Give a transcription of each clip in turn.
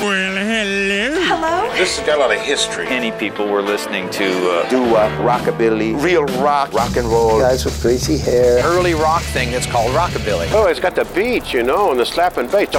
Well, hello. Hello? This has got a lot of history. Many people were listening to uh, doo-wop, rockabilly, real rock, rock and roll. Guys with crazy hair. Early rock thing that's called rockabilly. Oh, it's got the beat, you know, and the slapping bass.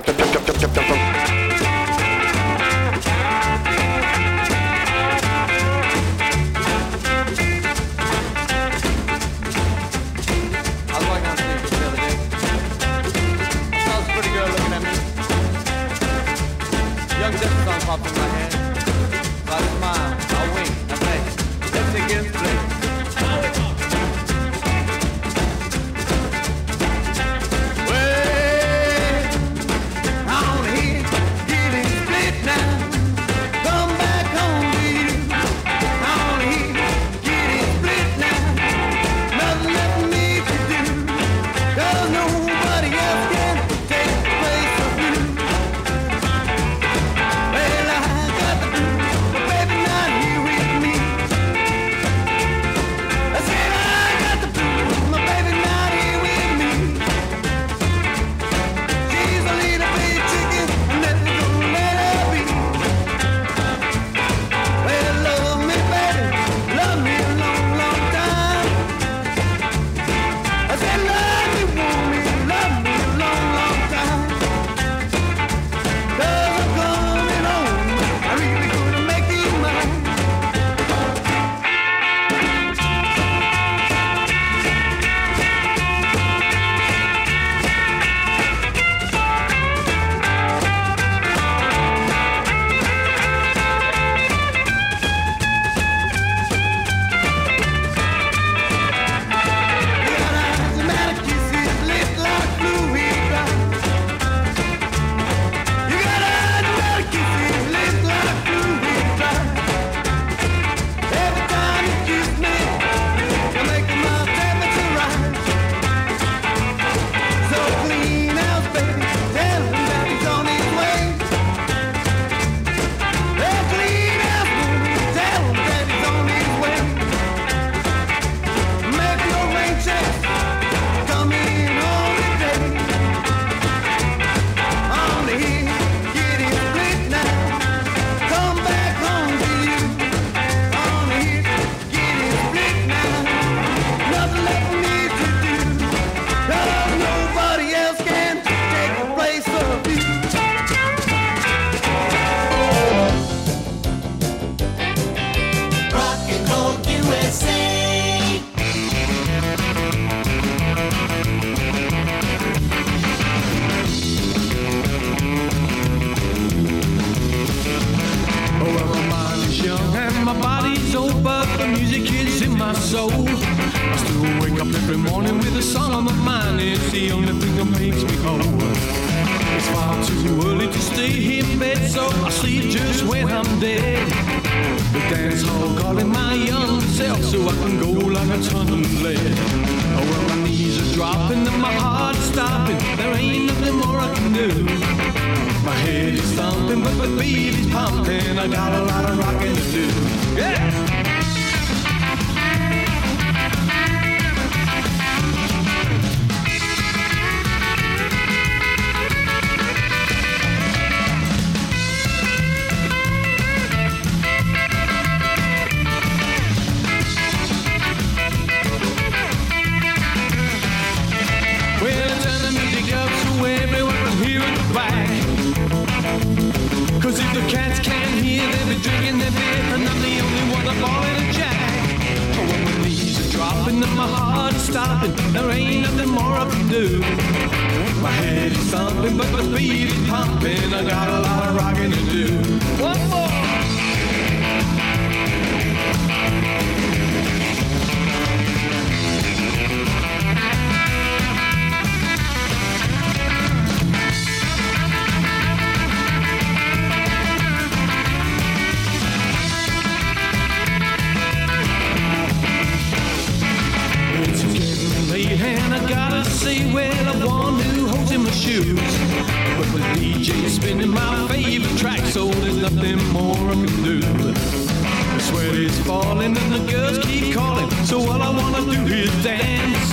nothing more I can do. The sweat is falling and the girls keep calling, so all I wanna do is dance.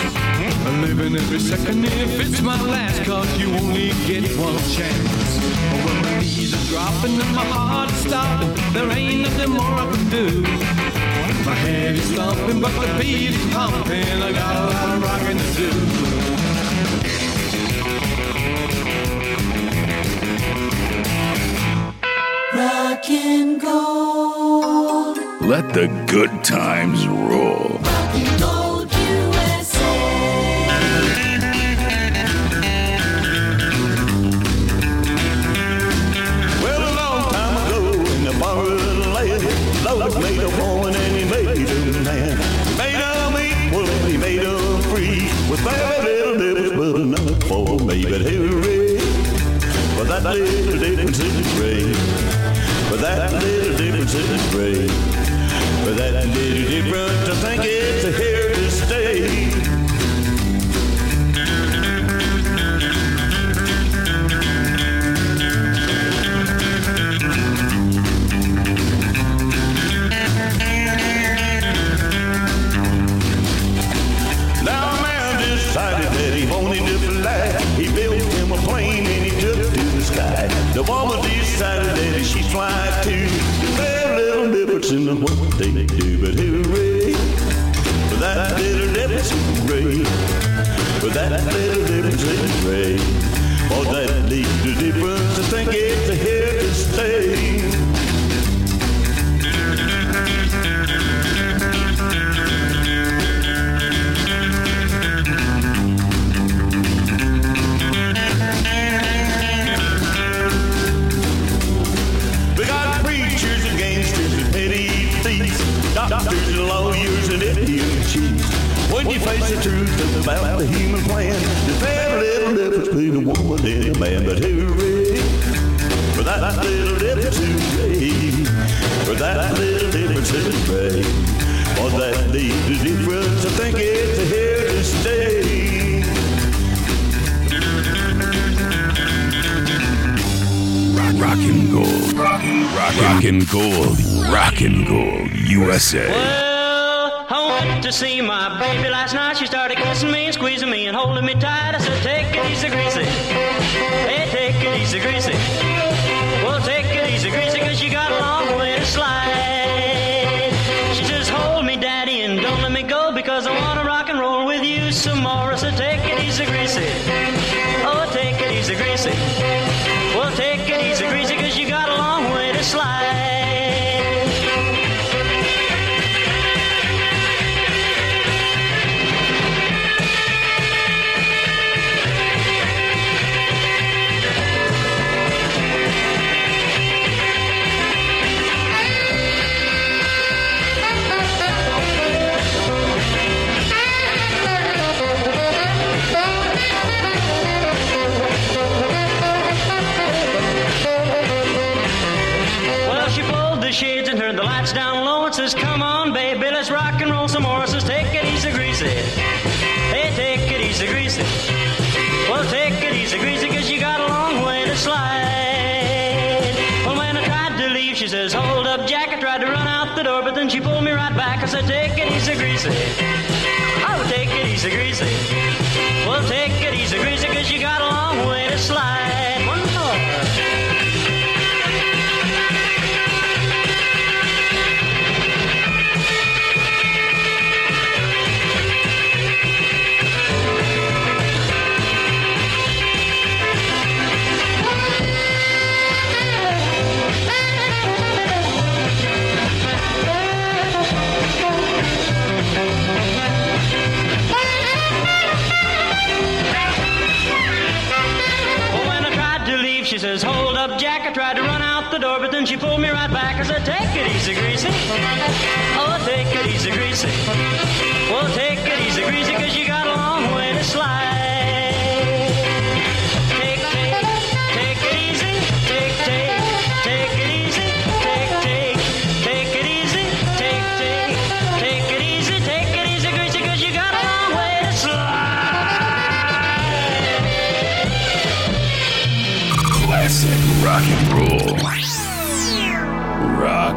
I'm living every second if it's my last, cause you only get one chance. When my knees are dropping and my heart is stopping, there ain't nothing more I can do. My head is thumping, but my feet is pumping, I got a lot of rocking to do. Rock and gold. Let the good times roll. Rock and gold USA. Well, a long time ago in the borrowed land, Lord made a woman and he made a man. Made them equal and he made them free. With very little difference, but enough for me. But hooray, for that little difference in the For that little difference the grave. For that little difference, I think it's here to stay. Now I've decided in the what they do, but hooray for that little in the. For that little in the. For that little difference, I think it's here to stay. Rock, rock and gold. Rockin' Gold. USA. Well, I went to see my baby last night. She started kissing me and squeezing me and holding me tight. I said, Take it easy, greasy. Hey, take it easy, greasy. Well, take it easy, greasy, cause you got it door, she pulled me right back. I said, Take it easy, greasy. Oh, take it easy, greasy. Oh, well,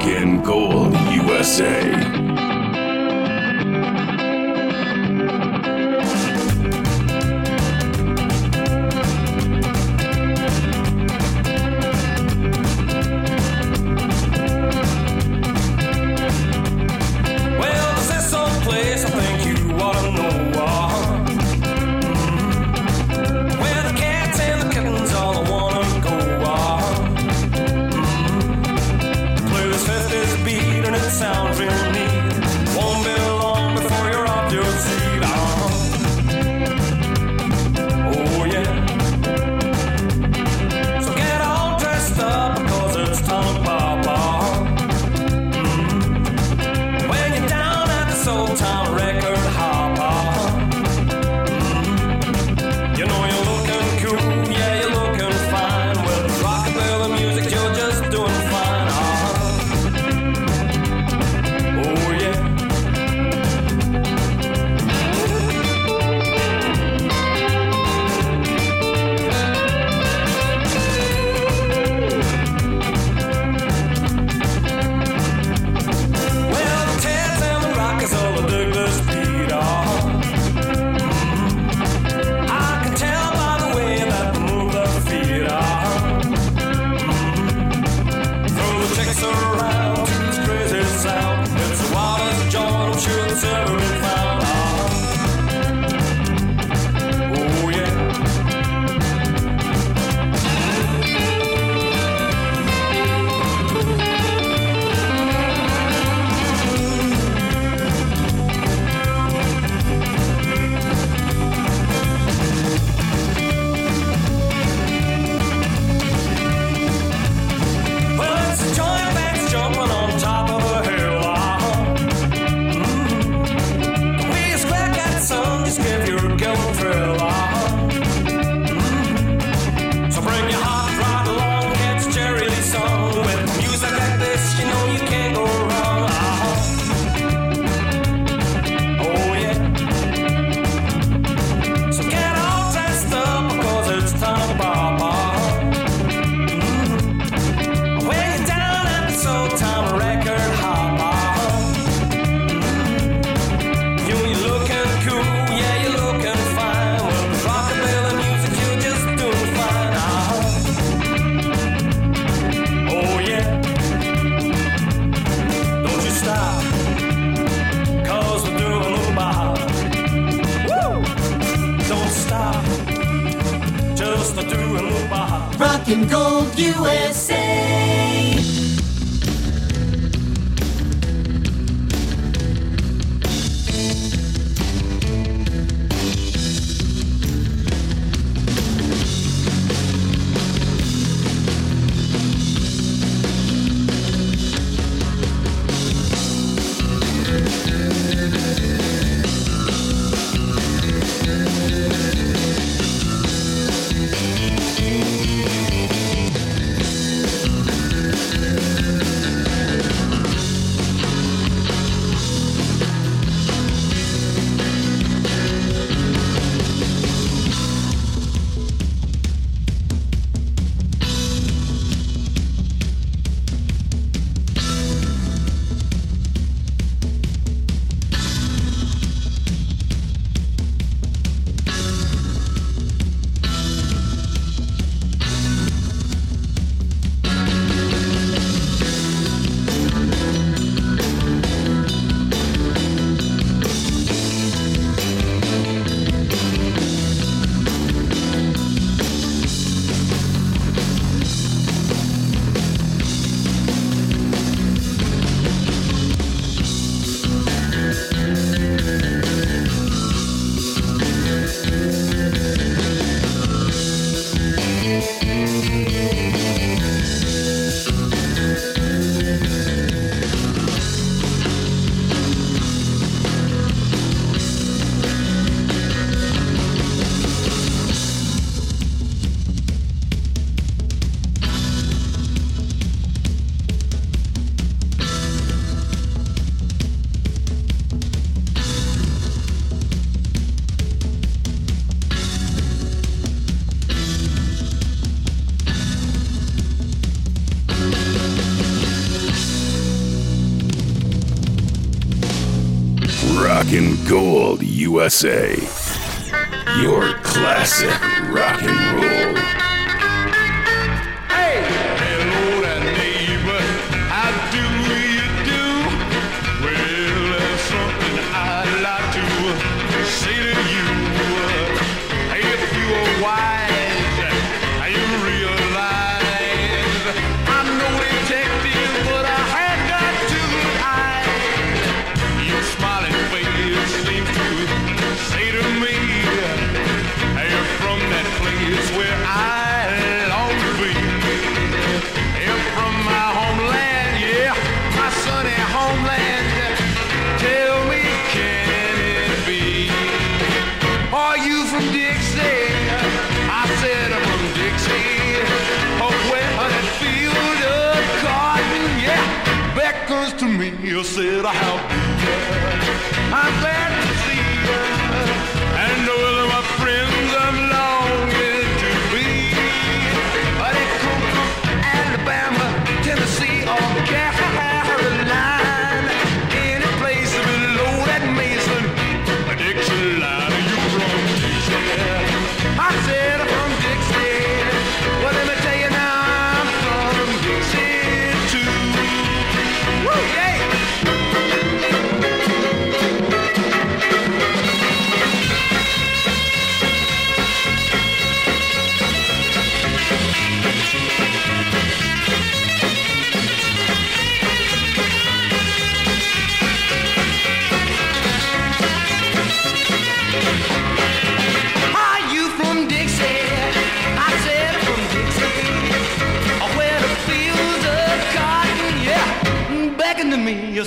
And gold. USA. Gold USA. Your classic said, How help you?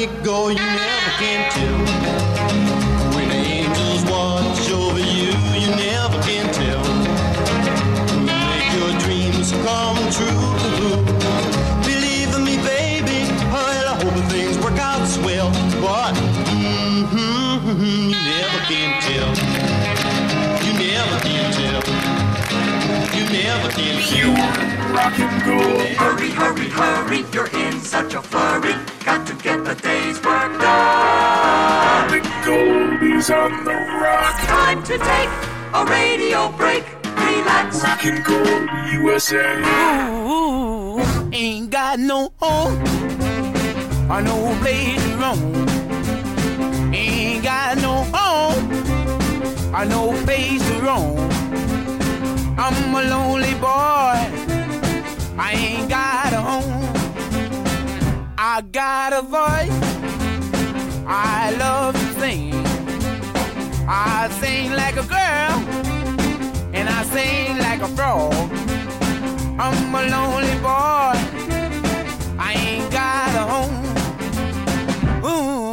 you go, you never can tell. When angels watch over you, you never can tell. Make your dreams come true. Believe in me, baby. Well, I hope things work out swell. But mm-hmm, you never can tell. You never can tell. You never can tell. You rock and roll. Hurry, hurry, hurry. You're in such a flurry got to get the day's work done. The Goldie's on the rock. It's time to take a radio break. Relax. Rockin' Gold USA. Ooh, ain't got no home I know place to roam. Ain't got no home I know place to roam. I'm a lonely boy. I ain't got I got a voice. I love to sing. I sing like a girl, and I sing like a frog. I'm a lonely boy. I ain't got a home. Ooh.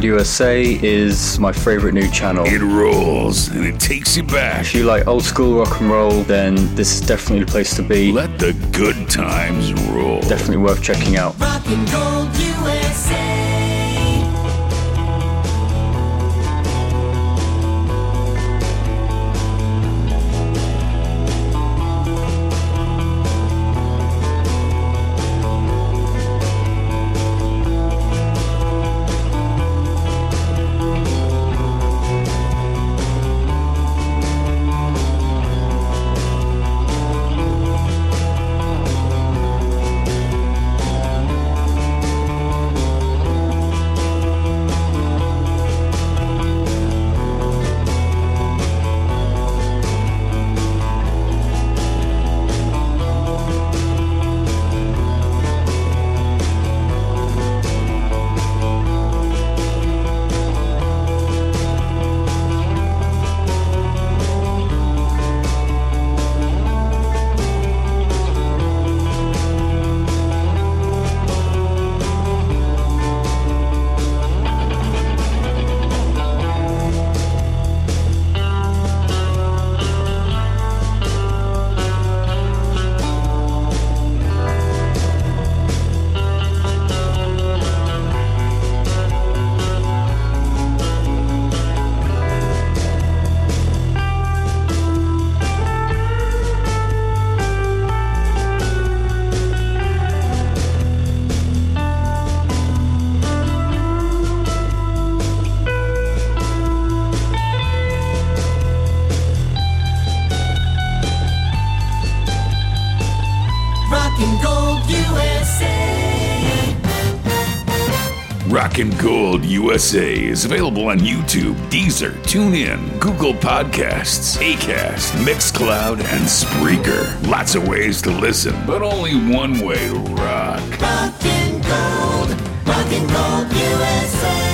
Rockin' Gold USA is my favorite new channel. It rolls and it takes you back. If you like old school rock and roll, then this is definitely the place to be. Let the good times roll. Definitely worth checking out. Rockin' Gold USA. Rockin' Gold USA is available on YouTube, Deezer, TuneIn, Google Podcasts, Acast, Mixcloud, and Spreaker. Lots of ways to listen, but only one way to rock. Rockin' Gold. Rockin' Gold USA.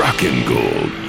Rockin' Gold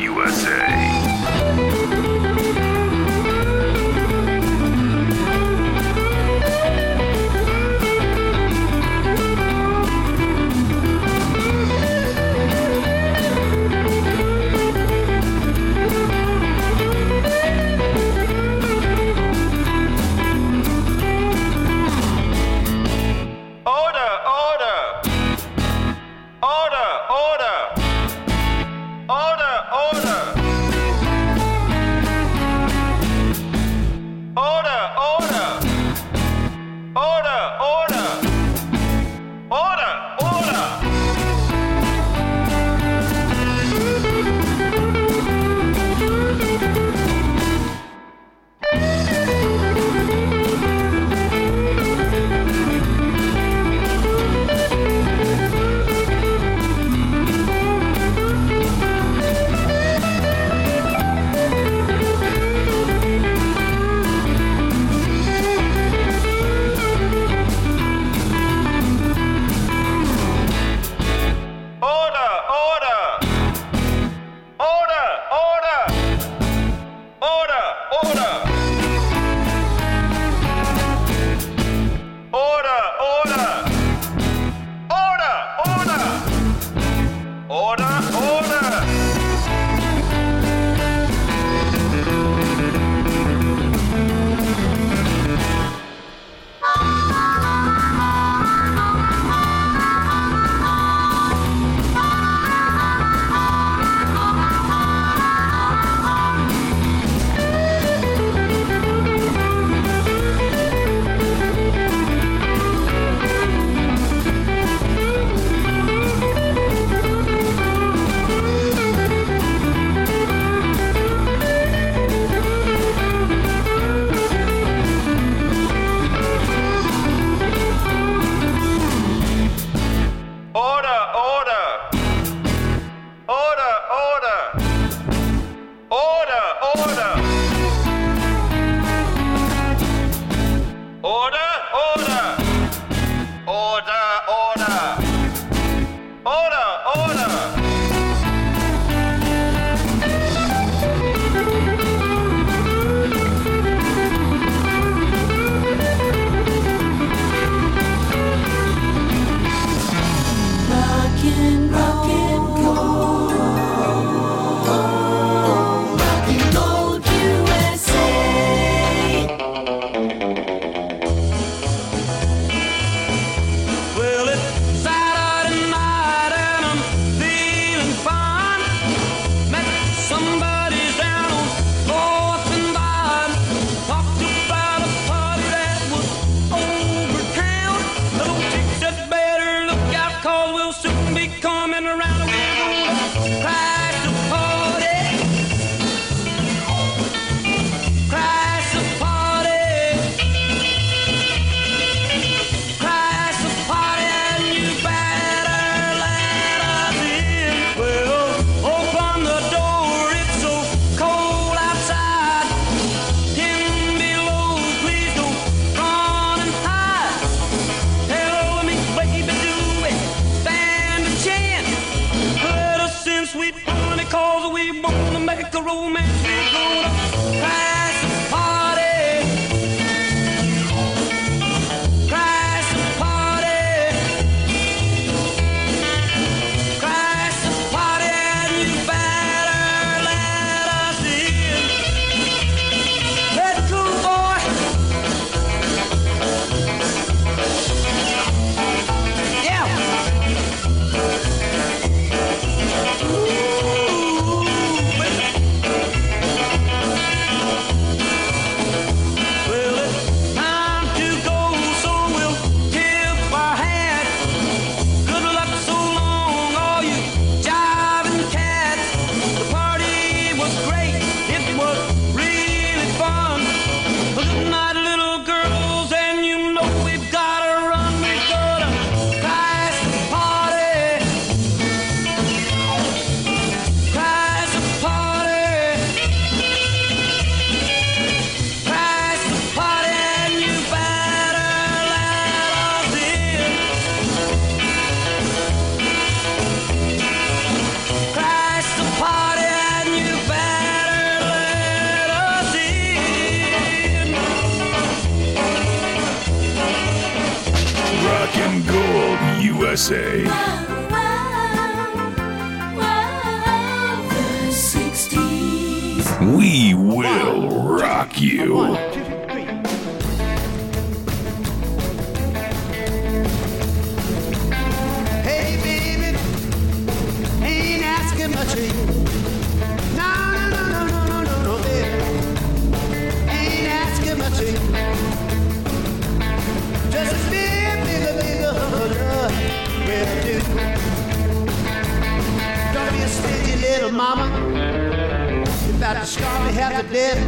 Starve me half to death.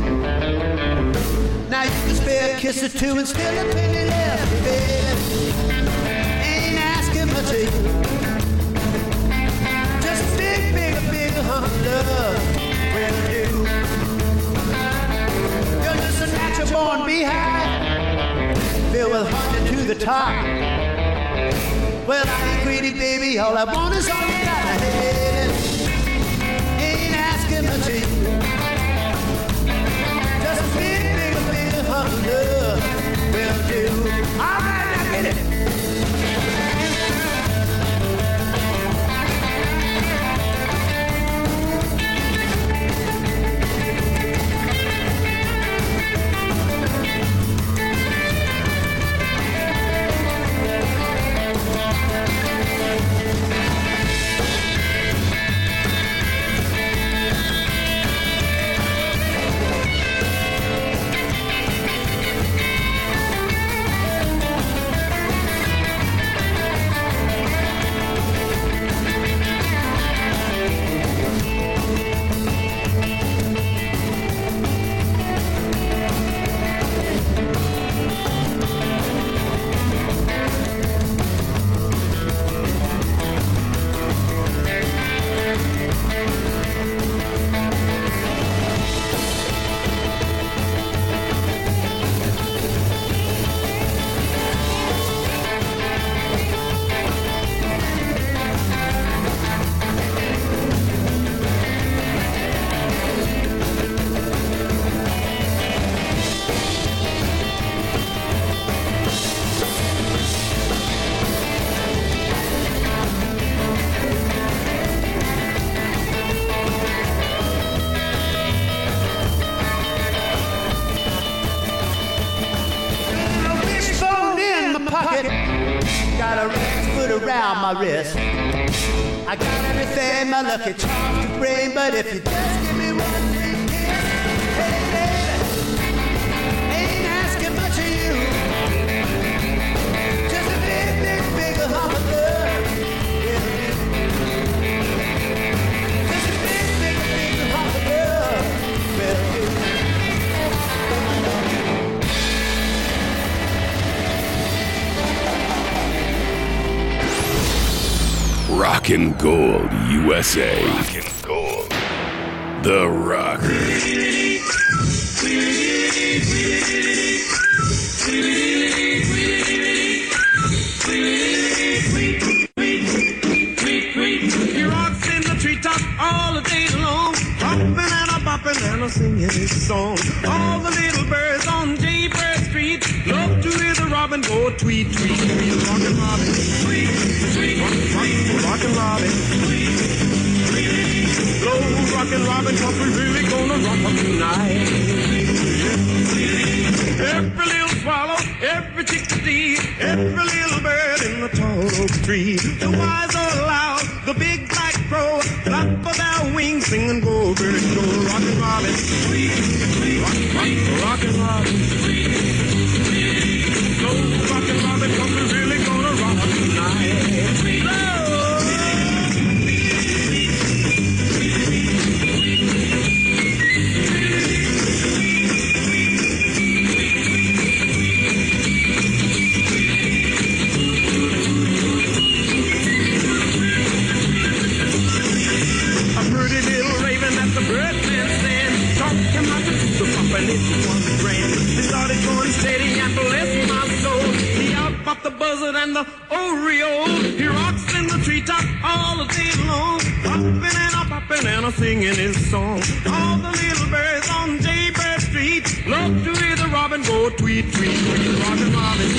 Now you can spare a kiss or two and still a penny left, baby ain't asking much of you. Just a big, big, big hunk of love will do. You're just a natural born beehive, filled with honey to the top. Well, I ain't greedy, baby. All I want is all you got. Hey, right, now Got a red foot around my wrist. I got everything my lucky charms to bring, but if you just give me Rockin' Gold USA. Rockin' Gold. The Rockers. He rocks in the treetop all the day long. Hopping and a bopping and a singing his song. All the little birds on Jaybird Street love to hear the robin go tweet, tweet, tweet. Rockin' Robin, tweet, tweet, rock, rockin' Robin, tweet, tweet. Slow rockin' Robin, cause we really gonna rock 'em tonight. Every little swallow, every chickadee, every little bird in the tall oak tree. The wise or loud, the big black crow, flap of their wings, sing and go, bird, go, rockin' robin, rock, rock, rockin' robin, slow buzzard and the Oreo. He rocks in the treetop all day long. Popping and a popping and a singing his song. All the little birds on Jaybird Street love to hear the robin go tweet, tweet, tweet. Rockin' Robin,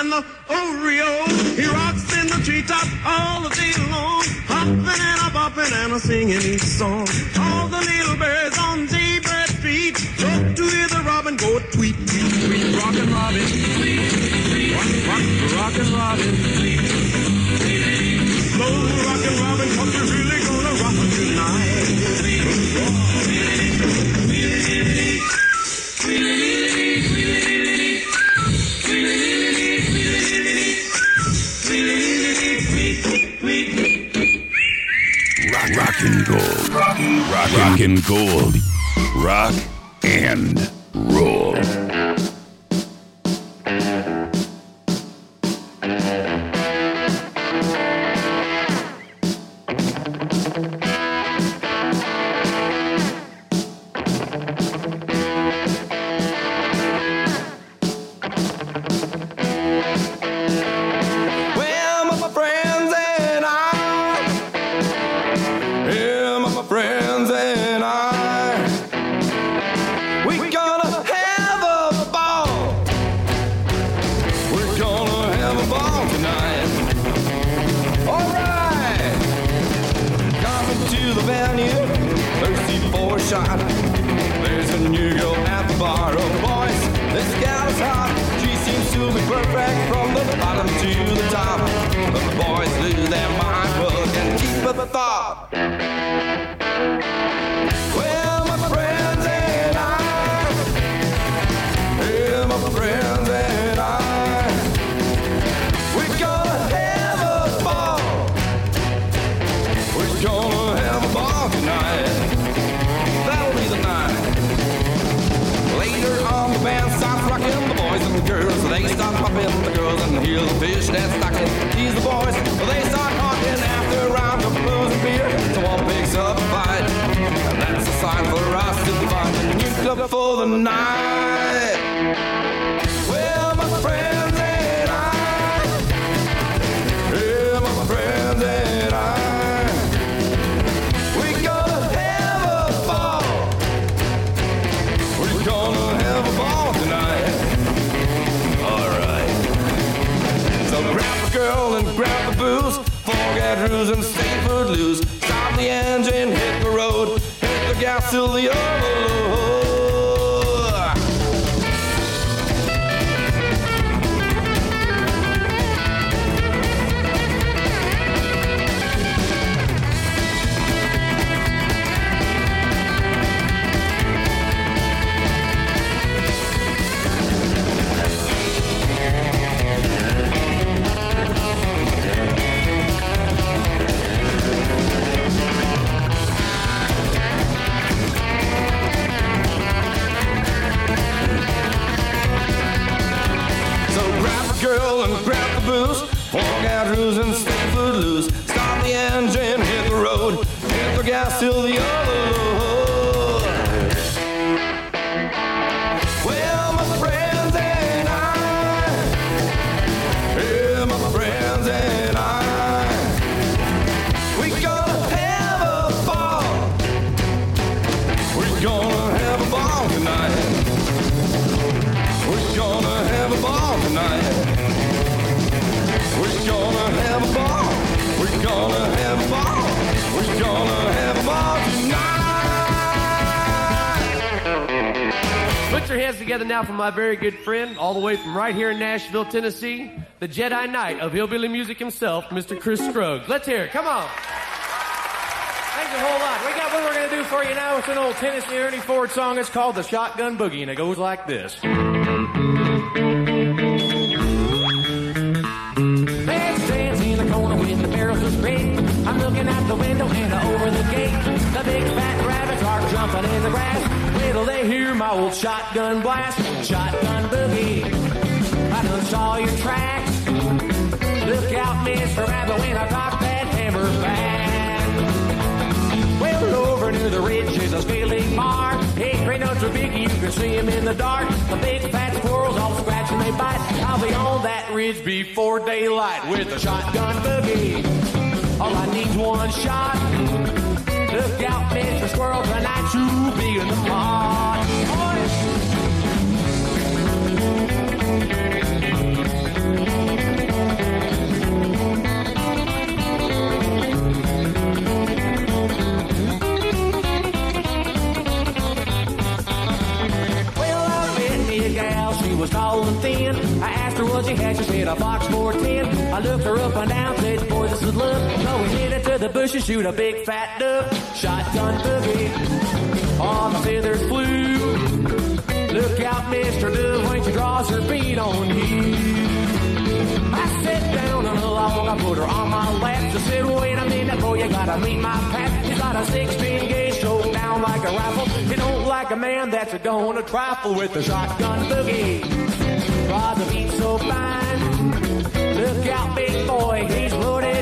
and the Oreo. He rocks in the treetop all the day long, hopping and a bopping and a singing his song. All the little birds on Jaybird Street love to hear the robin go tweet, tweet, tweet, rockin' robin, tweet, tweet, rock, rock, rockin' robin, tweet. Rock, rockin' gold. Rock and they start popping. The girls and hear the fish that's stocking. Tease the boys, they start talking after a round of booze and beer. Someone picks up a fight, and that's a sign for us to find a new club for the night. Rules and stay footloose. Stop the engine, hit the road. Hit the gas till the overload. Walk out rules and stay footloose. Stop the engine, hit the road, hit the gas till the other. Put your hands together now for my very good friend, all the way from right here in Nashville, Tennessee, the Jedi Knight of hillbilly music himself, Mr. Chris Scruggs. Let's hear it. Come on. Thanks a whole lot. We got what we're going to do for you now. It's an old Tennessee Ernie Ford song. It's called The Shotgun Boogie, and it goes like this. In the corner with the barrels of. I'm looking out the window and over the gate. The big fat rabbits are jumping in the grass. Till they hear my old shotgun blast. Shotgun boogie. I done saw your tracks. Look out, Mr. Rabbit, when I cock that hammer back. Well, over near the ridge is a scaling mark. Hey, great notes are big, you can see see 'em in the dark. The big fat squirrels all scratch and they bite. I'll be on that ridge before daylight with a shotgun boogie. All I need's one shot. Look out, Mr. Tonight you'll be in the. Well, was tall and thin. I asked her what she had, she said a Fox 410. I looked her up and down, said, boy, this is luck. So we headed to the bush and shoot a big fat duck. Shotgun boogie, all the feathers flew. Look out, Mr. Dove, when she draws her feet on you. I sat down on a log, I put her on my lap. She said, wait a minute, boy, you gotta meet my pap. He's got a 16 gauge, down like a rifle. You don't like a man that's a gonna trifle with a shotgun boogie. Rod the beat so fine. Look out, big boy, he's loaded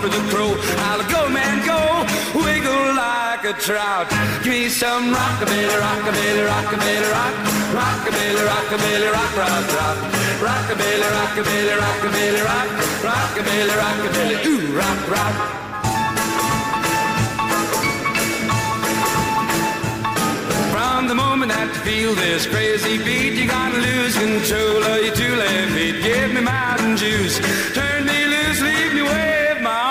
for the crow. I'll go, man, go, wiggle like a trout. Give me some rockabilly, rockabilly, rockabilly, rock, rockabilly, rockabilly, rock, rock, rock, rockabilly, rockabilly, rockabilly, rock, rockabilly, rockabilly, ooh, rock, rock. From the moment that you feel this crazy beat, you gotta lose control of your two left feet. Give me mountain juice, turn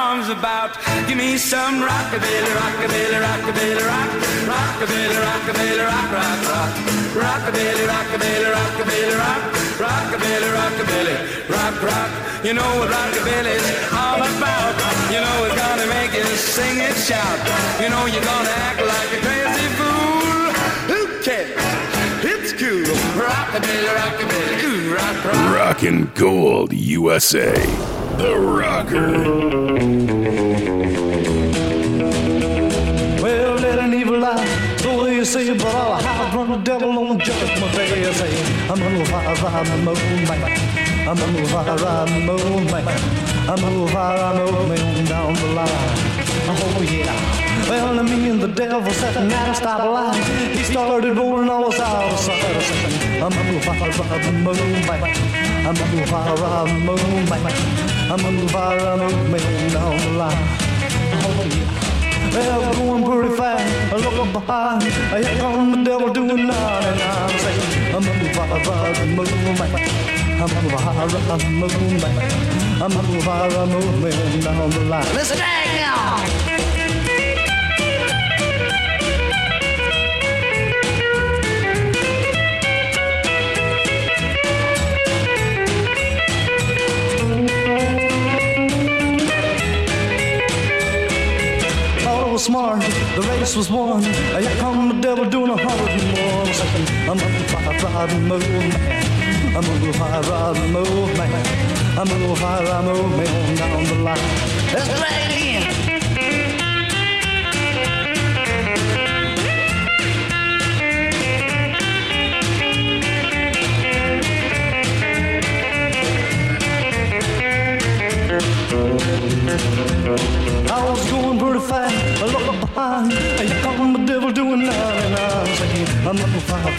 arms about. Give me some rockabilly, rockabilly, rockabilly, rock, rockabilly, rockabilly, rock, rock, rock, rockabilly, rockabilly, rockabilly, rock, rockabilly, rockabilly, rock, rock. You know what rockabilly's all about. You know it's gonna make you sing and shout. You know you're gonna act like a crazy fool. Who cares? It's cool. Rockabilly, rockabilly, ooh, rock, rock. Rockin' Gold USA. The Rocker. Well, let an evil lie, the way you say, but I'll hide from the devil on judgment day. I say, I'm gonna fire, the moon, man. I'm gonna fire, the moon, man. I'm gonna fire, ride the moon down the line. Oh, yeah. Well, me and the devil sat at a stoplight. He started rolling all us out of sight. I'm gonna fire, ride the moon, man. I'm gonna fire, ride the moon, man. I'm ride the moon down the line. Oh, yeah. Well, going pretty fast. I look behind. Here come the devil doing 99. Saying, I'm fire, ride the man. I'm ride the man. I'm ride the moon down the line. Listen, drag now. Was smart. The race was won. Here come the devil doing a hundred and. Saying, I'm fire, ride and move, man. I'm fire, ride and move, man. I'm gonna fire, ride, move, man, down the line. Let's drag it in.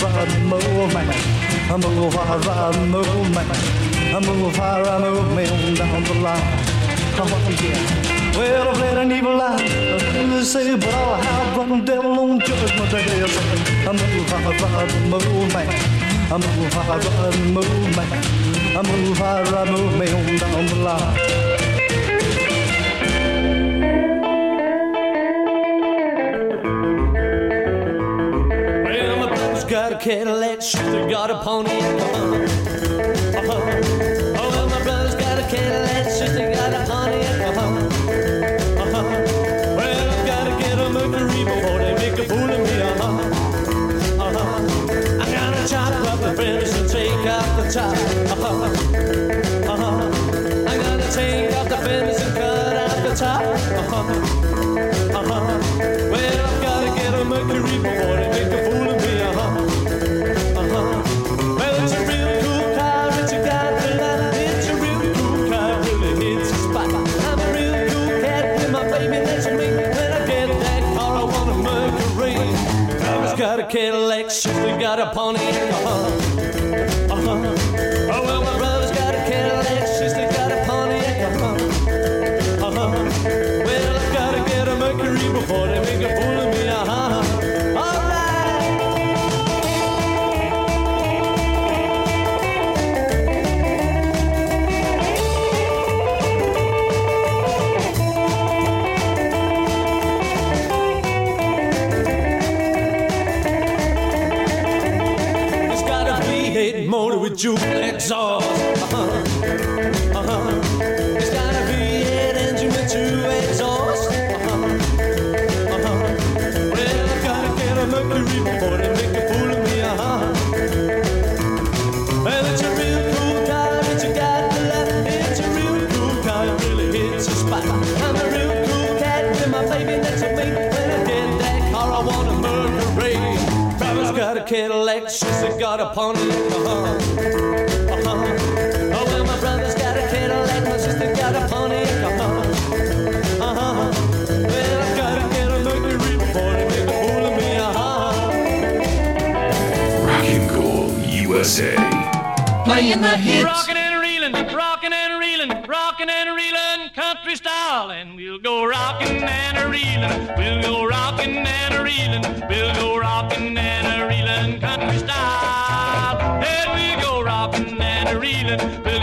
I'm gonna fire, ride and move, man. I'm gonna fire, ride, move, man, down the line. Oh, yeah. Well, I've let an evil. They say, but I'll have the devil on judgment day. And move, fire, ride and move, gonna fire, ride, move, man, down the line. Cadillac, sister got a Pontiac. Uh-huh. Oh, well, my brother's got a Cadillac, sister got a Pontiac. Uh-huh. Uh-huh. Well, I've got to get a Mercury before they make a fool of me. Uh-huh. I gotta chop up the and take the top. not a pony. Would exhaust? Uh-huh. Uh-huh. It's gotta be an engine with two exhausts. Uh-huh. Uh-huh. Well, I've gotta get a mercury before It got a pony. Uh-huh. Uh-huh. Oh, well, my brother's got a kettle and my sister got a pony. Uh-huh. uh-huh. uh-huh. Rock and USA. Playing the hits. Rockin' and reeling, rockin' and reeling, rockin' and reeling, country style. And we'll go rockin' and reeling, we'll go rockin' and reeling, we'll go rockin' and. Brilliant, brilliant.